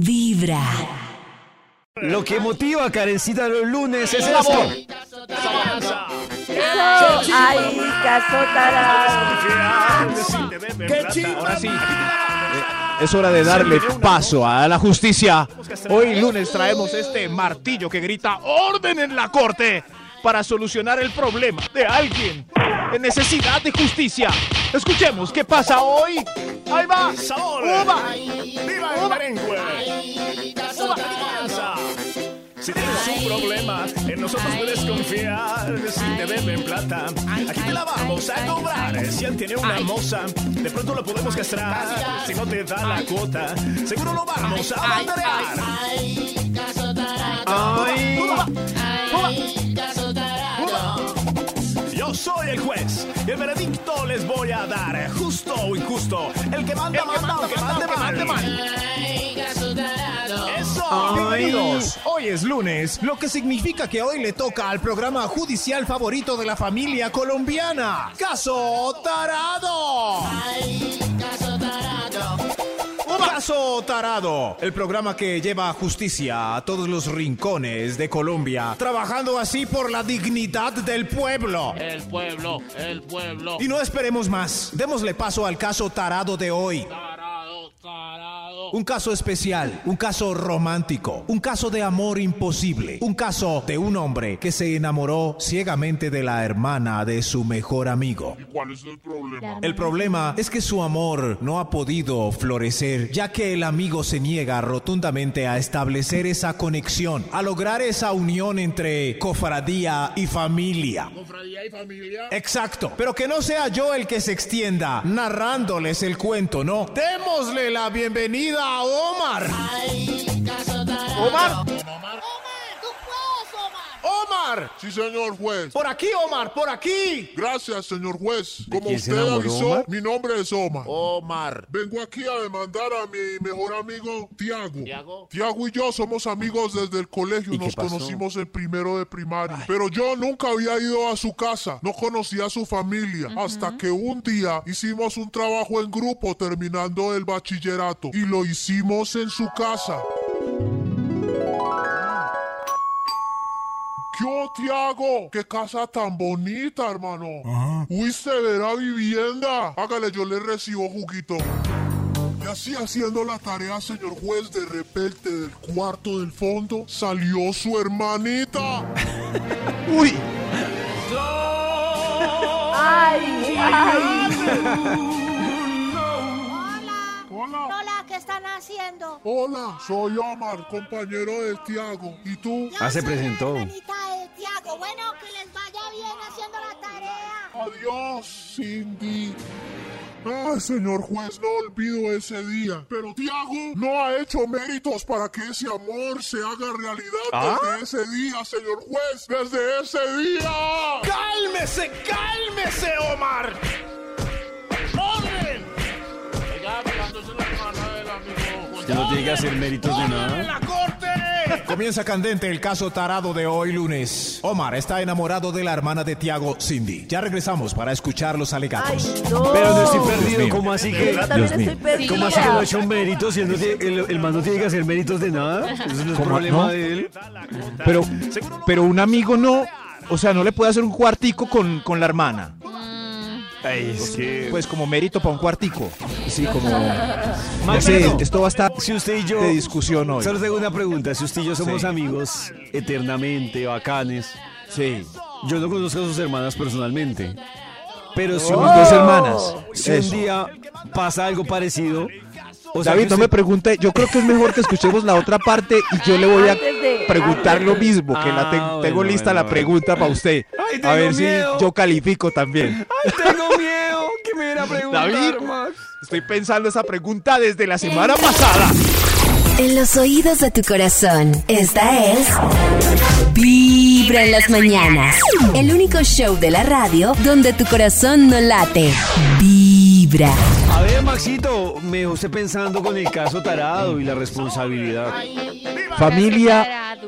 Vibra. Lo que motiva a Karencita los lunes es esto. Eso, ay, caso tarado. ¡Qué chimba! Ahora sí. Es hora de darle paso a la justicia. Hoy lunes traemos este martillo que grita orden en la corte para solucionar el problema de alguien en necesidad de justicia. Escuchemos qué pasa hoy. Ahí va. Uva. ¡Viva el merengue! Si tienes un problema, en nosotros puedes confiar. Si te deben plata, aquí te la vamos a cobrar. Si él tiene una moza, de pronto lo podemos castrar. Si no te da la cuota, seguro lo vamos a banderear. Yo soy el juez y el veredicto les voy a dar. Justo o injusto, el que manda, manda, o que mande mal. Eso, bienvenidos. Hoy es lunes, lo que significa que hoy le toca al programa judicial favorito de la familia colombiana, Caso Tarado. Caso Tarado, el programa que lleva justicia a todos los rincones de Colombia, trabajando así por la dignidad del pueblo. El pueblo, el pueblo. Y no esperemos más, démosle paso al caso Tarado de hoy. Tarado, tarado. Un caso especial, un caso romántico, un caso de amor imposible, un caso de un hombre que se enamoró ciegamente de la hermana de su mejor amigo. ¿Cuál es el problema? El problema es que su amor no ha podido florecer, ya que el amigo se niega rotundamente a establecer esa conexión, a lograr esa unión entre cofradía y familia. Cofradía y familia. Exacto, pero que no sea yo el que se extienda narrándoles el cuento, no. Démosle la bienvenida Omar. Omar, Omar. Sí, señor juez. Por aquí, Omar, por aquí. Gracias, señor juez. Como quién se usted enamoró, avisó, Omar? mi nombre es Omar. Omar. Vengo aquí a demandar a mi mejor amigo, Tiago. ¿Tiago? Tiago y yo somos amigos desde el colegio. ¿Y qué Nos pasó? conocimos en primero de primaria. Pero yo nunca había ido a su casa. No conocía a su familia. Hasta que un día hicimos un trabajo en grupo terminando el bachillerato. Y lo hicimos en su casa. ¿Qué Tiago? ¡Qué casa tan bonita, hermano! ¡Uy, severa vivienda! Hágale, yo le recibo juguito. Y así haciendo la tarea, señor juez, de repente del cuarto del fondo salió su hermanita. Uy. Ay, ay. Hola. Hola, ¿qué están haciendo? Hola, soy Omar, compañero de Tiago. ¿Y tú? Yo Ah, se la presentó. hermanita de Tiago. Bueno, que les vaya bien haciendo la tarea. Adiós, Cindy. Ay, señor juez, no olvido ese día. Pero Tiago no ha hecho méritos para que ese amor se haga realidad desde ese día, señor juez. Desde ese día. ¡Cálmese, cálmese, Omar! Méritos de ¡Orden en nada. la corte! Comienza candente el caso tarado de hoy lunes. Omar está enamorado de la hermana de Tiago, Cindy. Ya regresamos para escuchar los alegatos. Ay, no. Pero no estoy perdido. ¿Cómo así que.? Yo también Dios mío. estoy perdida. ¿Cómo así que no ha hecho méritos y él no tiene- el, el man no tiene que hacer méritos de nada? Eso no es ¿Cómo problema no? de él. Pero, pero un amigo no, o sea, no le puede hacer un cuartico con, con la hermana. Ay, es que. Pues como mérito para un cuartico. Sí, como... No sé, esto va a estar Si usted y yo. de discusión hoy. Solo tengo una pregunta. Si usted y yo somos Sí. amigos eternamente, bacanes. Sí. Yo no conozco a sus hermanas personalmente. Pero si, un, dos hermanas. si un día pasa algo parecido. O sea, David, no me pregunte, yo creo que es mejor que escuchemos la otra parte y yo le voy a de- preguntar lo mismo, que la te- Ah, tengo bueno, lista bueno, la bueno. pregunta para usted. Ay, A ver miedo. si yo califico también. Ay, tengo miedo que me viera a preguntar, David. Max. Estoy pensando esa pregunta desde la semana pasada. En los oídos de tu corazón, esta es Vibra en las mañanas. El único show de la radio donde tu corazón no late. Vibra. A ver, Maxito, me usted pensando con el caso tarado y la responsabilidad. Familia,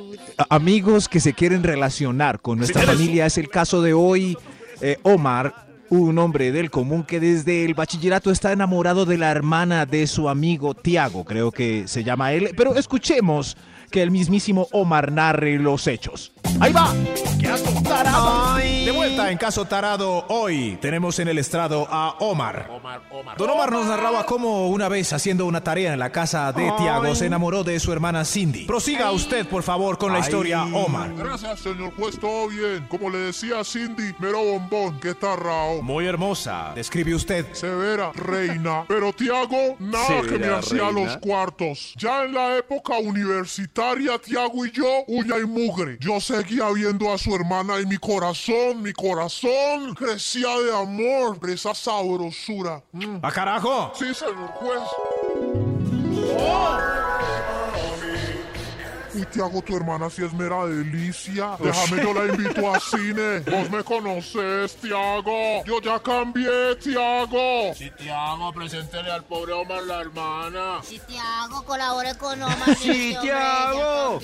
amigos que se quieren relacionar con nuestra familia, es el caso de hoy. Eh, Omar, un hombre del común que desde el bachillerato está enamorado de la hermana de su amigo Tiago, creo que se llama él. Pero escuchemos que el mismísimo Omar narre los hechos. Ahí va. Caso tarado. De vuelta en Caso Tarado, hoy tenemos en el estrado a Omar. Omar, Omar. Don Omar nos narraba cómo una vez haciendo una tarea en la casa de Tiago se enamoró de su hermana Cindy. Prosiga usted, por favor, con la historia, Omar. Gracias, señor juez, todo bien. Como le decía Cindy, mero bombón, que está rao. Muy hermosa. Describe usted. Severa, reina. Pero Tiago, nada que me hacía los cuartos. Ya en la época universitaria, Tiago y yo, uña y mugre. Yo seguía viendo a su hermana y mi corazón, mi corazón crecía de amor por esa sabrosura. Mm. ¡A carajo! Sí, señor juez. Y Tiago, tu hermana sí es mera delicia. Déjame, yo la invito a cine. Vos me conoces, Tiago. Yo ya cambié, Tiago. Si Tiago, preséntele al pobre Omar la hermana. Si te hago, colabore con Omar. Sí, Tiago.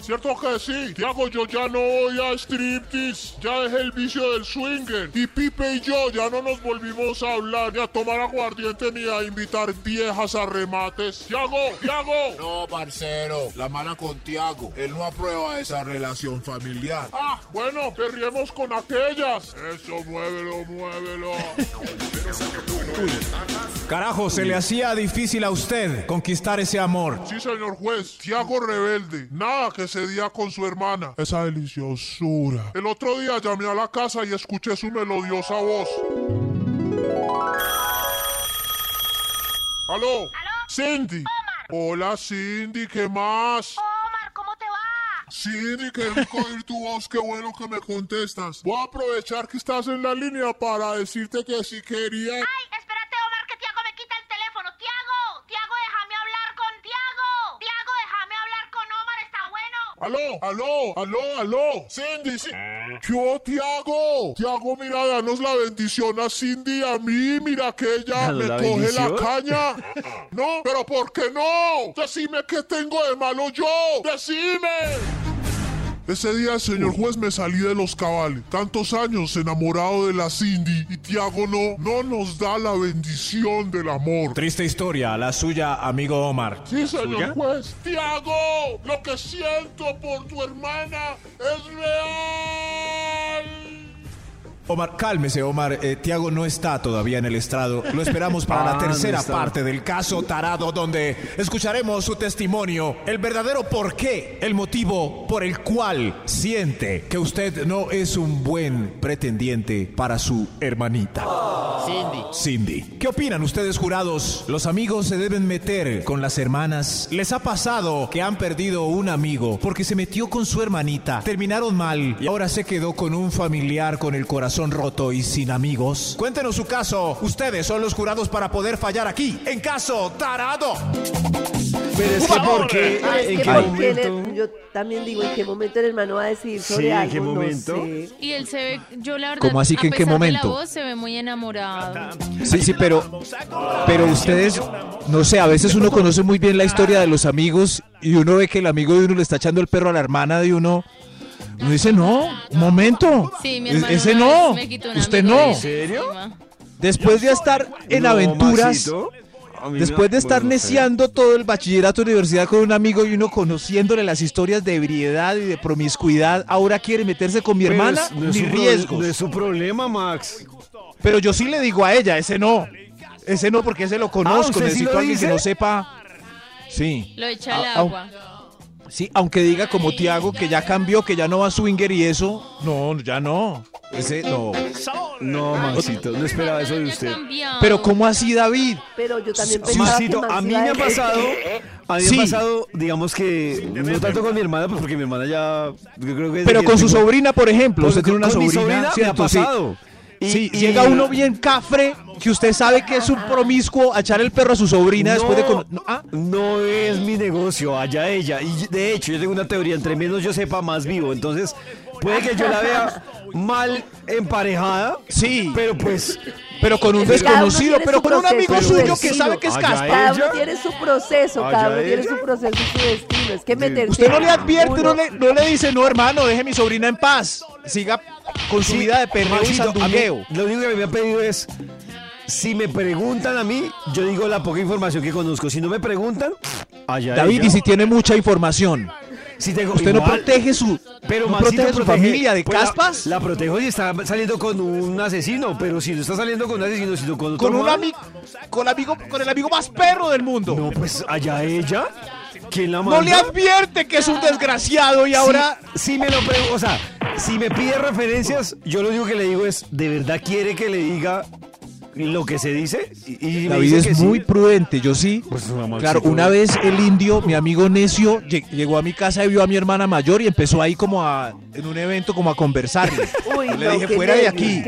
¿Cierto que sí? Tiago, yo ya no voy a striptease. Ya dejé el vicio del swinger. Y Pipe y yo ya no nos volvimos a hablar, ni a tomar aguardiente, ni a invitar viejas a remates. Tiago, Tiago. No, parcero. La mala con Tiago. Él no aprueba esa relación familiar. Ah, bueno, perriemos con aquellas. Eso, muévelo, muévelo. Carajo, se le hacía difícil a usted conquistar ese amor. Sí, señor juez. Tiago rebelde. Nada que cedía con su hermana. Esa deliciosura. El otro día llamé a la casa y escuché su melodiosa voz. ¿Aló? ¿Aló? Cindy. Hola, Cindy. ¿Qué más? Omar, ¿cómo te Cindy, qué rico oír tu voz, qué bueno que me contestas. Voy a aprovechar que estás en la línea para decirte que si quería... Ay, espérate, Omar, que Tiago me quita el teléfono. Tiago, Tiago, déjame hablar con Tiago. Tiago, déjame hablar con Omar, ¿está bueno? Aló, aló, aló, aló. Cindy, sí. Yo, Tiago. Tiago, mira, danos la bendición a Cindy y a mí. Mira que ella ¿Danos me la coge la caña. No, pero ¿por qué no? Decime qué tengo de malo yo. Decime. Ese día, señor juez, me salí de los cabales. Tantos años enamorado de la Cindy y Tiago no, no nos da la bendición del amor. Triste historia, la suya, amigo Omar. Sí, señor ¿Suya? juez. Tiago, lo que siento por tu hermana es real. Omar, cálmese, Omar. Eh, Tiago no está todavía en el estrado. Lo esperamos para Ah, la no tercera parte del caso Tarado, donde escucharemos su testimonio, el verdadero por qué, el motivo por el cual siente que usted no es un buen pretendiente para su hermanita. Cindy. Cindy. ¿Qué opinan ustedes, jurados? ¿Los amigos se deben meter con las hermanas? ¿Les ha pasado que han perdido un amigo porque se metió con su hermanita? Terminaron mal y ahora se quedó con un familiar con el corazón roto y sin amigos. Cuéntenos su caso. Ustedes son los jurados para poder fallar aquí. En caso tarado. Pero es que ¿por qué? Ah, es ¿En que qué porque en el- momento? yo también digo, ¿en qué momento el hermano va a decir sobre Sí, ¿en qué No momento? sé. Y él se ve, yo la verdad, ¿Cómo así que a en qué pesar de momento? la voz, se ve muy enamorado. Sí, sí, pero, pero ustedes, no sé, a veces uno conoce muy bien la historia de los amigos y uno ve que el amigo de uno le está echando el perro a la hermana de uno. Uno dice, no, un momento. Sí, mi es- hermano ese no. me quitó Usted no. Después de estar en No, aventuras, Maxito, después de estar bueno, neciando todo el bachillerato de universidad con un amigo y uno conociéndole las historias de ebriedad y de promiscuidad, ahora quiere meterse con mi Pero hermana, es- no es ni su pro- riesgos. No es su problema, Max. Pero yo sí le digo a ella, ese no. Ese no, porque ese lo conozco. ¿usted sí Necesito lo a alguien que no sepa. Sí. Lo echa al Ah, agua. Sí, aunque diga como Tiago que ya cambió, que ya no va a swinger y eso. No, ya no. Ese no. No, Maxito, no esperaba eso de usted. Pero ¿cómo así, David? Pero yo también pensaba Maxito, que a mí me ha pasado, a mí me Sí. ha pasado, digamos que no tanto con mi hermana, pues porque mi hermana ya, yo creo que Pero con su sobrina, por ejemplo. Usted tiene una con mi sobrina, me ha pasado. Y- Sí, y- llega uno bien cafre, que usted sabe que es un promiscuo a echar el perro a su sobrina después de... no, ah, No es mi negocio, allá ella. Y de hecho, yo tengo una teoría, entre menos yo sepa, más vivo. Entonces, puede que yo la vea mal emparejada. Sí. Pero pues, Pero con un desconocido, pero con un amigo su suyo que sabe que es caspa. Cada uno tiene su proceso, cada uno tiene su proceso y su destino. Es que meterse. Usted no le advierte, no le, no le dice, no hermano, deje mi sobrina en paz. Siga con su Sí, vida de perreo y sandungueo. Lo único que me ha pedido es, si me preguntan a mí, yo digo la poca información que conozco. Si no me preguntan, allá David, ella. y si tiene mucha información, Si tengo- usted no protege su, Pero no protege su familia de pues caspas. La, protejo si está saliendo con un asesino, pero si no está saliendo con un asesino, sino con otro con un amigo, con amigo, con el amigo más perro del mundo. No, pues allá ella. ¿Quién la No manda? le advierte que es un desgraciado y ahora Si, me lo pregunto, o sea, si me pide referencias, yo lo único que le digo es, ¿de verdad quiere que le diga lo que se dice? Y, y David dice es que sí. muy prudente, yo sí. Pues, no. Claro, una vez el indio, mi amigo necio, lle- llegó a mi casa y vio a mi hermana mayor y empezó ahí como a, en un evento como a conversarle. Uy, Yo le no, dije, fuera de aquí,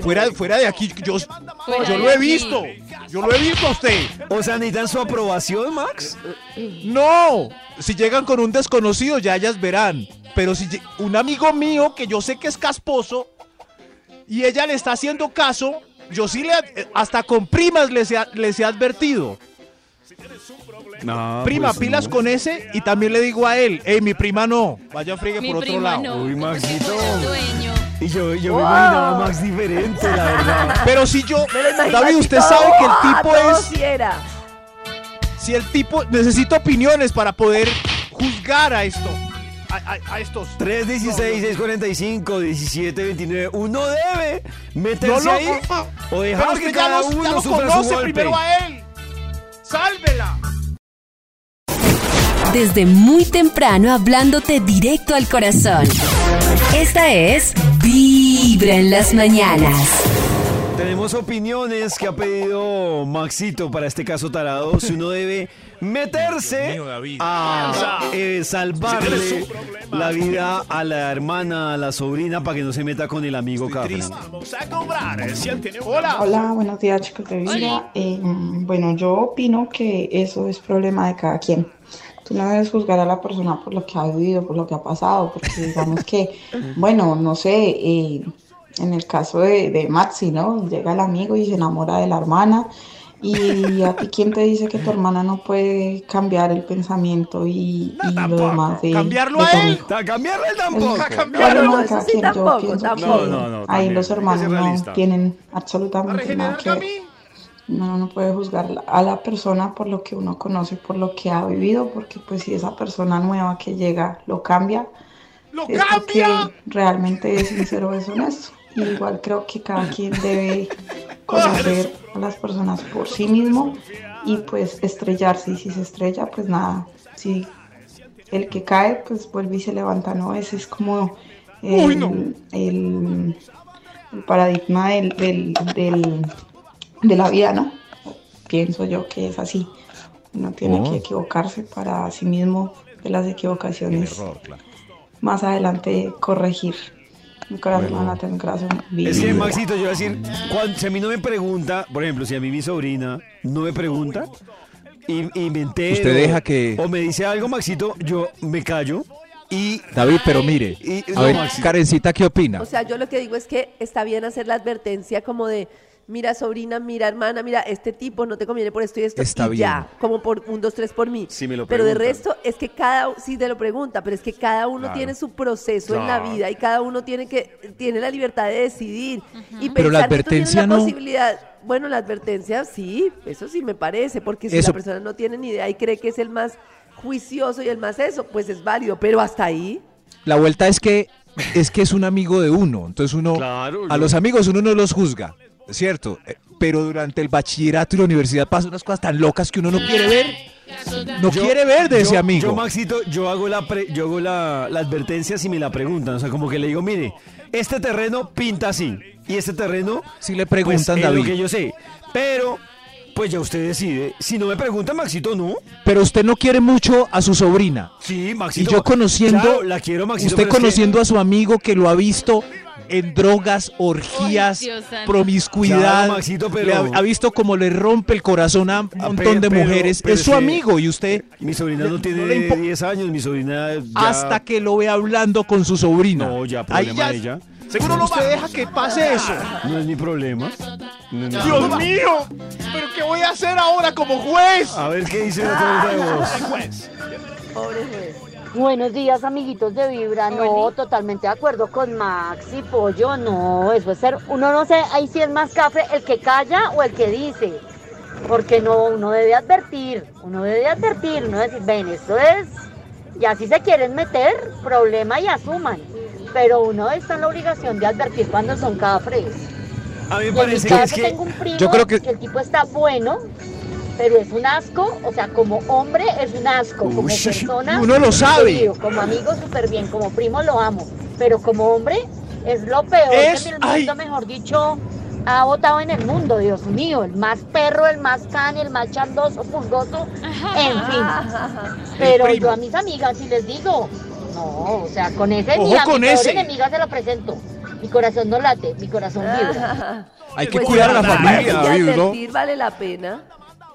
fuera, fuera de aquí, yo, Fuera yo lo he aquí. visto, yo lo he visto a usted. O sea, necesitan su aprobación, Max. No, si llegan con un desconocido ya ellas verán, pero si un amigo mío que yo sé que es casposo y ella le está haciendo caso, yo sí le, ad- hasta con primas les he, les he advertido. No, Prima, pues, pilas no. con ese y también le digo a él, hey, mi prima no, vaya friegue Mi por otro lado. no. Uy, Maxito. Y yo, yo me Wow. imaginaba a Max diferente, la verdad. Pero si yo, Me David, usted todo, sabe que el ¡ah, tipo es, fiera! si el tipo, necesita opiniones para poder juzgar a esto, a, a- a estos. 316, 645, 17, 29. Uno debe meterse No lo- ahí o Pero dejar que ya cada uno sufra su conoce golpe. primero a él. ¡Sálvela! Desde muy temprano hablándote directo al corazón. Esta es Vibra en las mañanas. Tenemos opiniones que ha pedido Maxito para este caso tarado. Si uno debe meterse a eh, salvarle la vida a la hermana, a la sobrina, para que no se meta con el amigo Cafre. Eh, Hola. Hola, buenos días chicos de vida. Eh, bueno, yo opino que eso es problema de cada quien. Tú no debes juzgar a la persona por lo que ha vivido, por lo que ha pasado, porque digamos que, bueno, no sé, eh, en el caso de, de Maxi, ¿no? Llega el amigo y se enamora de la hermana. Y a ti, ¿quién te dice que tu hermana no puede cambiar el pensamiento y, y lo demás de, Cambiarlo de a él. amigo? Ta- Cambiarle tampoco. Es cambiarlo. No, sí quien. Yo tampoco, pienso tampoco. que No, no, no, ahí también, los hermanos no tienen absolutamente nada que ver. Uno no puede juzgar a la persona por lo que uno conoce, por lo que ha vivido, porque pues si esa persona nueva que llega lo cambia, ¡Lo es porque cambia! realmente es sincero, es honesto. Y igual creo que cada quien debe conocer a las personas por sí mismo y pues estrellarse. Y si se estrella, pues nada, si el que cae, pues vuelve y se levanta, ¿no? Ese es como el, Uy, no. el- el paradigma del, del- del- de la vida, ¿no? Pienso yo que es así. Uno tiene Oh. que equivocarse para sí mismo de las equivocaciones más adelante corregir. Mi corazón no late, mi corazón Es que. Maxito, yo voy a decir, cuando, si a mí no me pregunta, por ejemplo, si a mí mi sobrina no me pregunta y, y me entero, Usted deja que- o me dice algo, Maxito, yo me callo y... David, pero mire, Y- a no, ver, Maxi. Karencita, ¿qué opina? O sea, yo lo que digo es que está bien hacer la advertencia como de, mira sobrina, mira hermana, mira, este tipo no te conviene por esto y esto, Está y bien. ya, como por un, dos, tres por mí. Si me lo pero de resto es que cada, sí te lo pregunta, pero es que cada uno tiene su proceso en la vida y cada uno tiene que, tiene la libertad de decidir. Y Pero la pensar que tú tienes advertencia la no. posibilidad, bueno, la advertencia sí, eso sí me parece, porque si Eso- la persona no tiene ni idea y cree que es el más juicioso y el más eso, pues es válido, pero hasta ahí. La vuelta es que es que es un amigo de uno, entonces uno Claro, a yo- los amigos uno no los juzga, ¿cierto? Eh, Pero durante el bachillerato y la universidad pasan unas cosas tan locas que uno no quiere ver, no Yo- quiere ver de yo- ese amigo. Yo, Maxito, yo hago la pre- yo hago la, la advertencia si me la preguntan. O sea, como que le digo, mire, este terreno pinta así. Y este terreno. si le Pues, preguntan es David, lo que yo sé. Pero, pues ya usted decide. Si no me pregunta, Maxito, no. pero usted no quiere mucho a su sobrina. Sí, Y Maxito. yo conociendo, Claro, la quiero, Maxito. usted pero es que- conociendo a su amigo que lo ha visto en drogas, orgías, promiscuidad, Claro, Maxito, pero- ha, ha visto como le rompe el corazón a un Ah, montón de pero- mujeres, pero es su amigo y usted Mi sobrina no tiene no le impo- 10 años, mi sobrina ya... hasta que lo ve hablando con su sobrina. No, ya, Ahí problema ya, de ella. Seguro usted deja que pase eso. No es mi problema. No, no. Dios mío, pero ¿qué voy a hacer ahora como juez? A ver qué dice la de voz. Pobre juez. Buenos días, amiguitos de Vibra. No, totalmente de acuerdo con Max y Pollo. No, eso es ser. Uno no sé, ahí sí es más café el que calla o el que dice. Porque no, uno debe advertir. Uno debe advertir. Uno decir, ven, esto es. Y así se quieren meter, problema y asuman. Pero uno está en la obligación de advertir cuando son cafres. A mí me parece que es caso que tengo un primo yo creo que- el tipo está bueno, pero es un asco, o sea, como hombre es un asco, como Uy, persona. uno lo sabe. querido, Como amigo súper bien, como primo lo amo, pero como hombre es lo peor Es- que el ay. mundo, mejor dicho, ha votado en el mundo, Dios mío, el más perro, el más can, el más chandoso, pulgoso, en fin. Pero yo a mis amigas si les digo, no, o sea, con ese Ojo ni a con mi ese. enemiga se lo presento. Mi corazón no late, mi corazón vibra. Hay que Pues cuidar a la familia, David, ¿no? advertir vale la pena.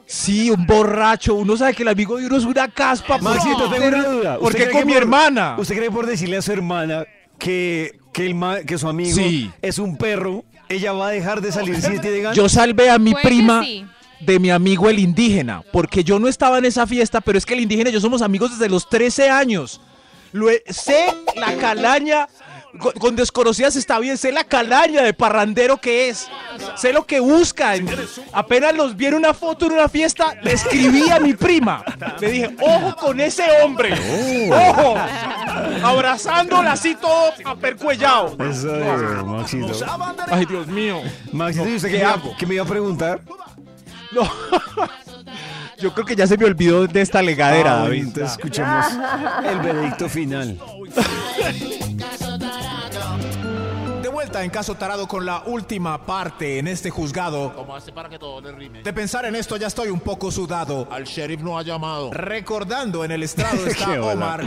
Sí, un borracho. Uno sabe que el amigo de uno es una caspa. Maxito, tengo una duda. ¿Por ¿Usted qué cree con mi por- hermana? ¿Usted cree por decirle a su hermana que, que, el ma- que su amigo Sí. es un perro, ella va a dejar de salir si tiene ganas? Yo salvé a mi Puede que prima sí. de mi amigo el indígena, porque yo no estaba en esa fiesta, pero es que el indígena y yo somos amigos desde los 13 años. Lo he- sé la calaña, con, con desconocidas está bien, sé la calaña de parrandero que es, sé lo que buscan. Apenas los vi en una foto en una fiesta, le escribí a mi prima. Le dije, ojo con ese hombre, ojo, abrazándola así todo apercuellado. Eso es, Maxito. Ay, Dios mío. Maxito, ¿y usted ¿qué qué, me iba- hago? qué me iba a preguntar? No. Yo creo que ya se me olvidó de esta legadera, Ah, David. entonces escuchemos el veredicto final. Vuelta en caso tarado con la última parte en este juzgado. Como hace para que todo le rime. De pensar en esto ya estoy un poco sudado. Al sheriff no ha llamado. Recordando en el estrado Qué está. Omar,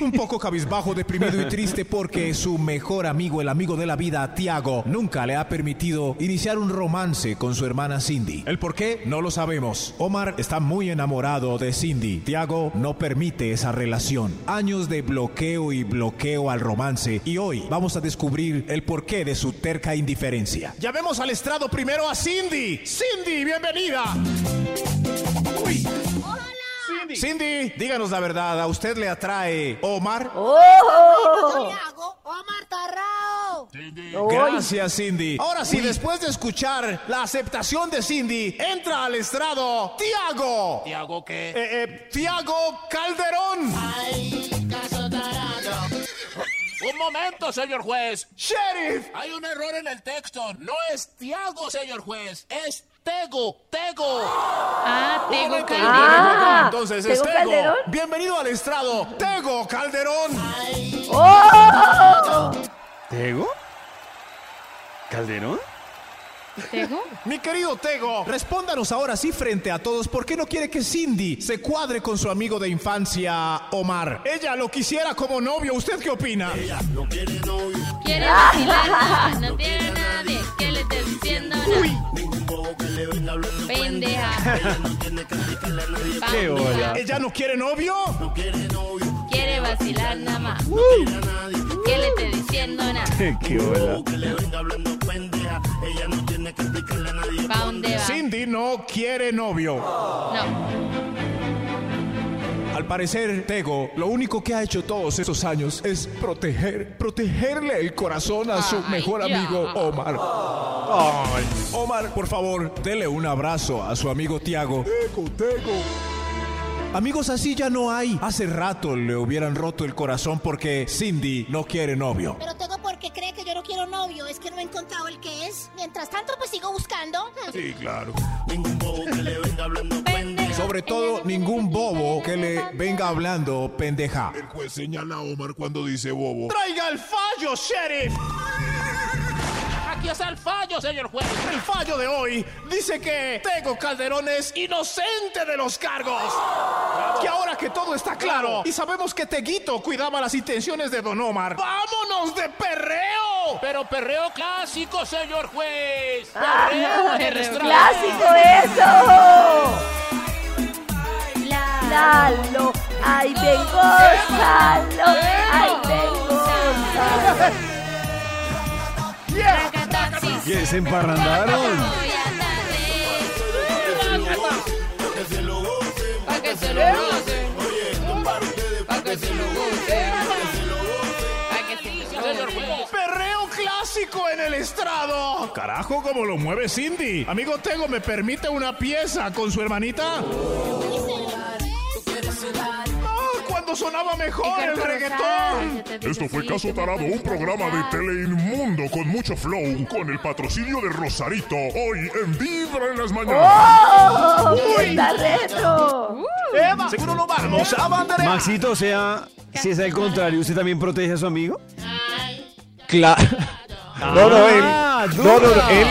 un poco cabizbajo, deprimido y triste porque su mejor amigo, el amigo de la vida, Tiago, nunca le ha permitido iniciar un romance con su hermana Cindy. ¿El por qué? No lo sabemos. Omar está muy enamorado de Cindy. Tiago no permite esa relación. Años de bloqueo y bloqueo al romance y hoy vamos a descubrir el de su terca indiferencia. Llamemos al estrado primero a Cindy. Cindy, bienvenida. Uy. Cindy. Cindy, díganos la verdad, ¿a usted le atrae Omar? ¡Oh! hago? Omar Tarrao. Gracias, Cindy. Ahora sí, después de escuchar la aceptación de Cindy, entra al estrado Tiago. ¿Tiago qué? Eh, eh, Tiago Calderón. Un momento, señor juez. Sheriff. Hay un error en el texto. No es Tiago, señor juez. Es Tego, Tego. Ah, momento, que. Ah, Entonces es ¿Tego Tego. Calderón? Bienvenido al estrado, Tego Calderón. ¡Oh! ¿Tego? ¿Calderón? ¿Tego? Mi querido Tego, respóndanos ahora sí frente a todos por qué no quiere que Cindy se cuadre con su amigo de infancia, Omar. Ella lo quisiera como novio. ¿Usted qué opina? Quiere vacilar, no tiene nadie que le esté diciendo nada. Pendeja. Qué bola. ¿Ella no quiere novio? Quiere vacilar nada más. Que le esté diciendo nada. Qué bola. ¿Pa dónde va? Cindy no quiere novio. No. Al parecer, Tego, lo único que ha hecho todos estos años es proteger, protegerle el corazón a su Ay, mejor ya. amigo Omar. Ay, Omar, por favor, dele un abrazo a su amigo Tiago. Tego, Tego. Amigos así ya no hay. Hace rato le hubieran roto el corazón porque Cindy no quiere novio. Pero tengo porque cree que yo no quiero novio. Es que no he encontrado el que es. Mientras tanto, pues sigo buscando. Sí, claro. Pendeja. Sobre todo, ningún bobo que le venga hablando pendeja. El juez señala a Omar cuando dice bobo. ¡Traiga el fallo, sheriff! Aquí está el fallo, señor juez. El fallo de hoy dice que Tego Calderón es inocente de los cargos. Que ahora que todo está claro y sabemos que Teguito cuidaba las intenciones de Don Omar, ¡vámonos de perreo! Pero perreo clásico, señor juez. Ah, Perreo el perreo. ¡Clásico eso! Lalo, ay vengo, Lalo, ay vengo, Lalo. que se emparrandaron. Perreo clásico en el estrado. Carajo, como lo mueve Cindy. Amigo Tego, ¿me permite una pieza con su hermanita? Cuando sonaba mejor el reggaetón. Esto fue Caso Tarado, un programa de tele inmundo con mucho flow, con el patrocinio de Rosarito, hoy en Vibra en las mañanas. ¡Oh! Uy. ¡Está retro! Eva, seguro lo vamos a banderear. Maxito, o sea, si es al contrario, ¿usted también protege a su amigo? Claro. No, no, él. Ah, No, no, no, él.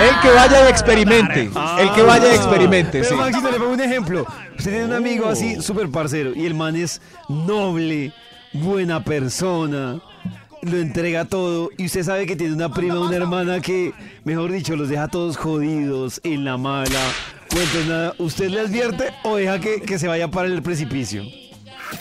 El que vaya y experimente. El que vaya y experimente, Pero sí. Maxito, le pongo un ejemplo. Usted tiene un amigo así, súper parcero, y el man es noble, buena persona, lo entrega todo, y usted sabe que tiene una prima, una hermana que, mejor dicho, los deja todos jodidos, en la mala. Nada, ¿usted le advierte o deja que, que se vaya para el precipicio?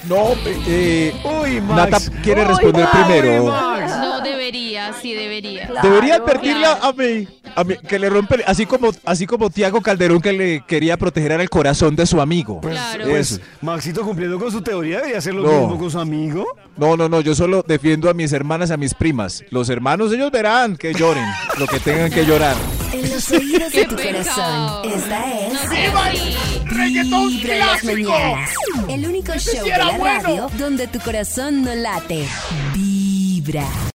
No, eh, Uy, Nata Max. quiere Uy, responder Max. primero. Uy, Max. No debería, sí debería. Debería advertirle a, a mí, a mí, que le rompe, así como, así como Tiago Calderón que le quería proteger el corazón de su amigo. Claro. Pues. Maxito cumpliendo con su teoría debería hacer lo No. mismo con su amigo. No, no, no, yo solo defiendo a mis hermanas, a mis primas. Los hermanos, ellos verán que lloren, lo que tengan que llorar. En los oídos de tu pecado. corazón. Esta es No en las mañanas. El único show de era la bueno. radio donde tu corazón no late. Vibra.